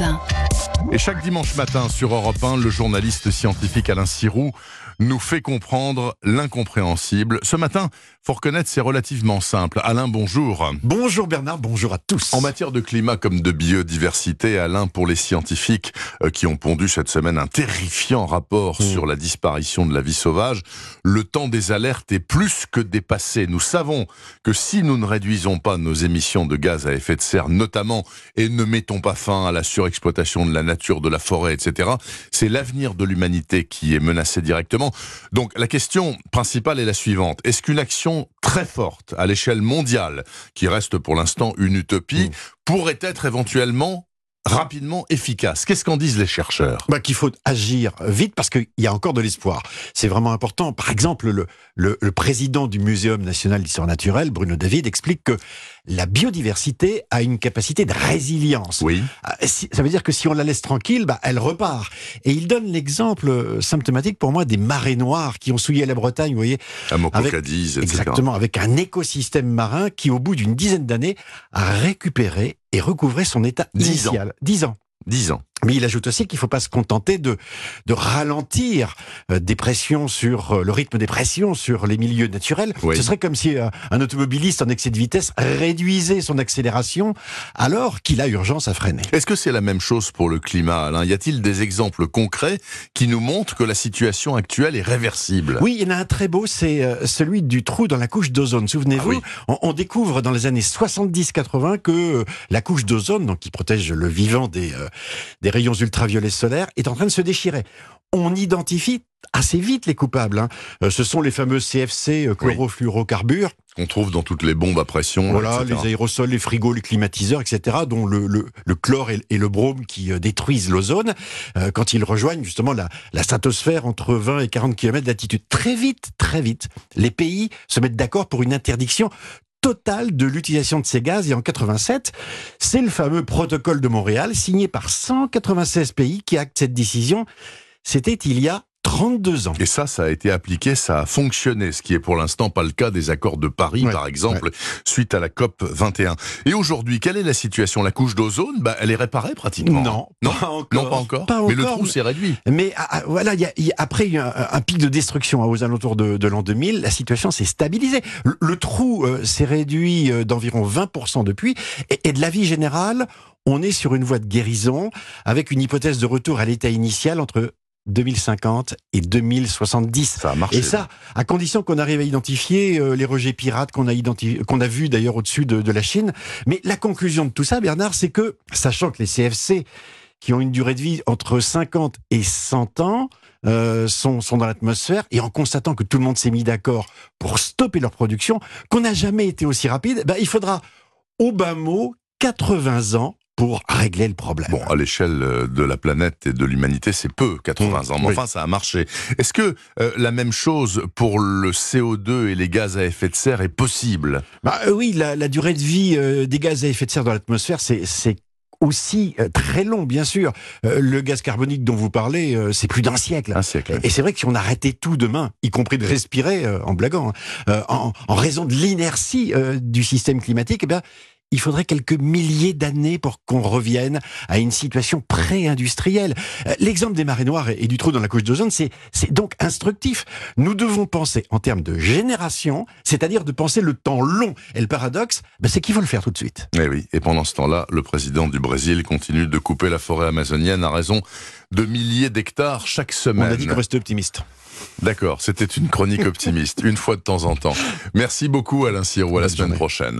matin. Et chaque dimanche matin sur Europe 1, le journaliste scientifique Alain Sirou nous fait comprendre l'incompréhensible. Ce matin, faut reconnaître, c'est relativement simple. Alain, bonjour. Bonjour Bernard, bonjour à tous. En matière de climat comme de biodiversité, Alain, pour les scientifiques euh, qui ont pondu cette semaine un terrifiant rapport Mmh. sur la disparition de la vie sauvage, le temps des alertes est plus que dépassé. Nous savons que si nous ne réduisons pas nos émissions de gaz à effet de serre, notamment, et ne mettons pas fin à la surexploitation de la nature, de la forêt, etc., c'est l'avenir de l'humanité qui est menacé directement. Donc la question principale est la suivante. Est-ce qu'une action très forte à l'échelle mondiale, qui reste pour l'instant une utopie, Mm. pourrait être éventuellement rapidement efficace Qu'est-ce qu'en disent les chercheurs? Bah, qu'il faut agir vite parce qu'il y a encore de l'espoir. C'est vraiment important. Par exemple, le, le, le président du Muséum national d'histoire naturelle, Bruno David, explique que la biodiversité a une capacité de résilience. Oui. Ah, Ça veut dire que si on la laisse tranquille, bah, elle repart. Et il donne l'exemple euh, symptomatique pour moi des marées noires qui ont souillé la Bretagne, vous voyez, Avec- Cadiz, etc. Exactement, avec un écosystème marin qui, au bout d'une dizaine d'années, a récupéré et recouvré son état Dix ans. initial. Dix ans. 10 ans. Mais il ajoute aussi qu'il ne faut pas se contenter de, de ralentir euh, des pressions sur euh, le rythme des pressions sur les milieux naturels. Oui. Ce serait comme si euh, un automobiliste en excès de vitesse réduisait son accélération alors qu'il a urgence à freiner. Est-ce que c'est la même chose pour le climat, Alain? Y a-t-il des exemples concrets qui nous montrent que la situation actuelle est réversible? Oui, il y en a un très beau, c'est celui du trou dans la couche d'ozone. Souvenez-vous, Ah oui. on, on découvre dans les années 70-80 que la couche d'ozone, donc qui protège le vivant des, euh, rayons ultraviolets solaires, est en train de se déchirer. On identifie assez vite les coupables. hein. Euh, ce sont les fameux CFC, euh, chlorofluorocarbures. qu'on trouve dans toutes les bombes à pression, Voilà, les aérosols, les frigos, les climatiseurs, etc., dont le, le, le chlore et, et le brome qui euh, détruisent l'ozone euh, quand ils rejoignent justement la, la stratosphère entre 20 et 40 km d'altitude. Très vite, très vite, les pays se mettent d'accord pour une interdiction totale de l'utilisation de ces gaz. Et en 87, c'est le fameux protocole de Montréal signé par 196 pays qui acte cette décision. C'était il y a 32 ans. Et ça, ça a été appliqué, ça a fonctionné, ce qui est pour l'instant pas le cas des accords de Paris, Ouais, par exemple, suite à la COP 21. Et aujourd'hui, quelle est la situation? La couche d'ozone, bah, elle est réparée pratiquement. Non, non, pas encore. non, pas encore. Pas Mais le trou s'est réduit. Mais ah, ah, voilà, il y a, y a- après il y a un, un pic de destruction hein, aux alentours de, de l'an 2000, la situation s'est stabilisée. Le, le trou euh, s'est réduit euh, d'environ 20% depuis, et, et de la vie générale, on est sur une voie de guérison avec une hypothèse de retour à l'état initial entre 2050 et 2070. Ça a marché. Et ça, à condition qu'on arrive à identifier euh, les rejets pirates qu'on a qu'on a vu d'ailleurs au-dessus de, de la Chine. Mais la conclusion de tout ça, Bernard, c'est que, sachant que les CFC, qui ont une durée de vie entre 50 et 100 ans, euh, sont, sont dans l'atmosphère, et en constatant que tout le monde s'est mis d'accord pour stopper leur production, qu'on n'a jamais été aussi rapide, ben, il faudra, au bas mot, 80 ans pour régler le problème. Bon, à l'échelle euh, de la planète et de l'humanité, c'est peu, 80 ans. Mais oui. enfin, ça a marché. Est-ce que euh, la même chose pour le CO2 et les gaz à effet de serre est possible? Bah, euh, oui, la, la durée de vie euh, des gaz à effet de serre dans l'atmosphère, c'est aussi très long, bien sûr. Le gaz carbonique dont vous parlez, c'est plus d'un siècle. Un siècle. Et c'est vrai que si on arrêtait tout demain, y compris de respirer, en blaguant, hein, en, en raison de l'inertie du système climatique, eh bien, il faudrait quelques milliers d'années pour qu'on revienne à une situation pré-industrielle. Euh, L'exemple des marées noires et du trou dans la couche d'ozone, c'est donc instructif. Nous devons penser en termes de génération, c'est-à-dire de penser le temps long. Et le paradoxe, ben, c'est qu'il faut le faire tout de suite. Eh oui, et pendant ce temps-là, le président du Brésil continue de couper la forêt amazonienne à raison de milliers d'hectares chaque On semaine. a dit qu'on restait optimiste. D'accord, c'était une chronique optimiste, une fois de temps en temps. Merci beaucoup Alain Sirou, à la semaine journée. prochaine.